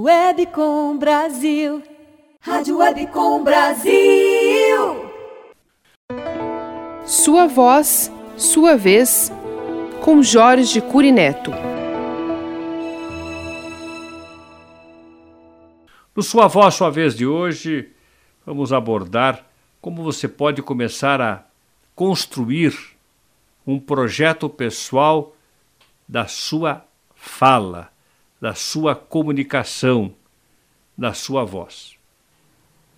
Webcom Brasil. Rádio Webcom Brasil. Sua voz, sua vez, com Jorge Curineto. No Sua Voz, Sua Vez de hoje, vamos abordar como você pode começar a construir um projeto pessoal da sua fala, da sua comunicação, da sua voz.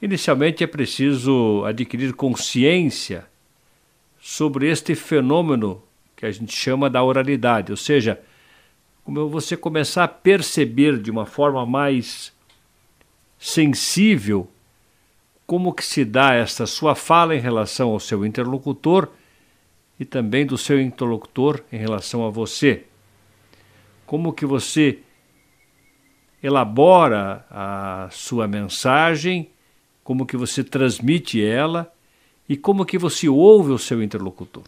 Inicialmente é preciso adquirir consciência sobre este fenômeno que a gente chama da oralidade, ou seja, como você começar a perceber de uma forma mais sensível como que se dá esta sua fala em relação ao seu interlocutor e também do seu interlocutor em relação a você. Como que você elabora a sua mensagem, como que você transmite ela e como que você ouve o seu interlocutor.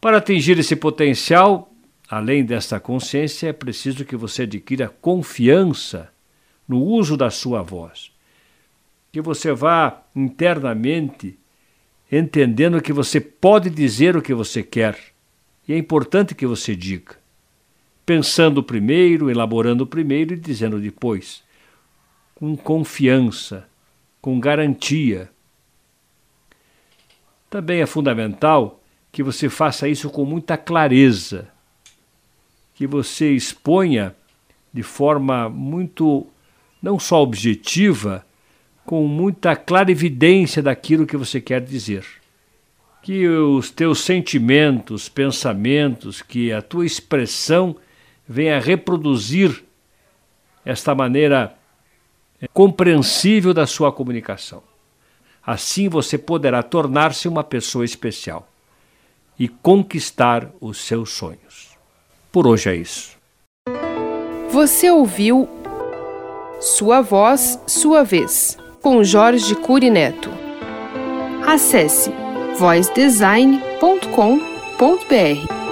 Para atingir esse potencial, além desta consciência, é preciso que você adquira confiança no uso da sua voz. Que você vá internamente entendendo que você pode dizer o que você quer. E é importante que você diga. Pensando primeiro, elaborando primeiro e dizendo depois. Com confiança, com garantia. Também é fundamental que você faça isso com muita clareza, que você exponha de forma muito não só objetiva, com muita clarividência daquilo que você quer dizer. Que os teus sentimentos, pensamentos, que a tua expressão venha reproduzir esta maneira é, compreensível da sua comunicação. Assim você poderá tornar-se uma pessoa especial e conquistar os seus sonhos. Por hoje é isso. Você ouviu sua Voz, Sua Vez, com Jorge Curineto. Acesse voicedesign.com.br.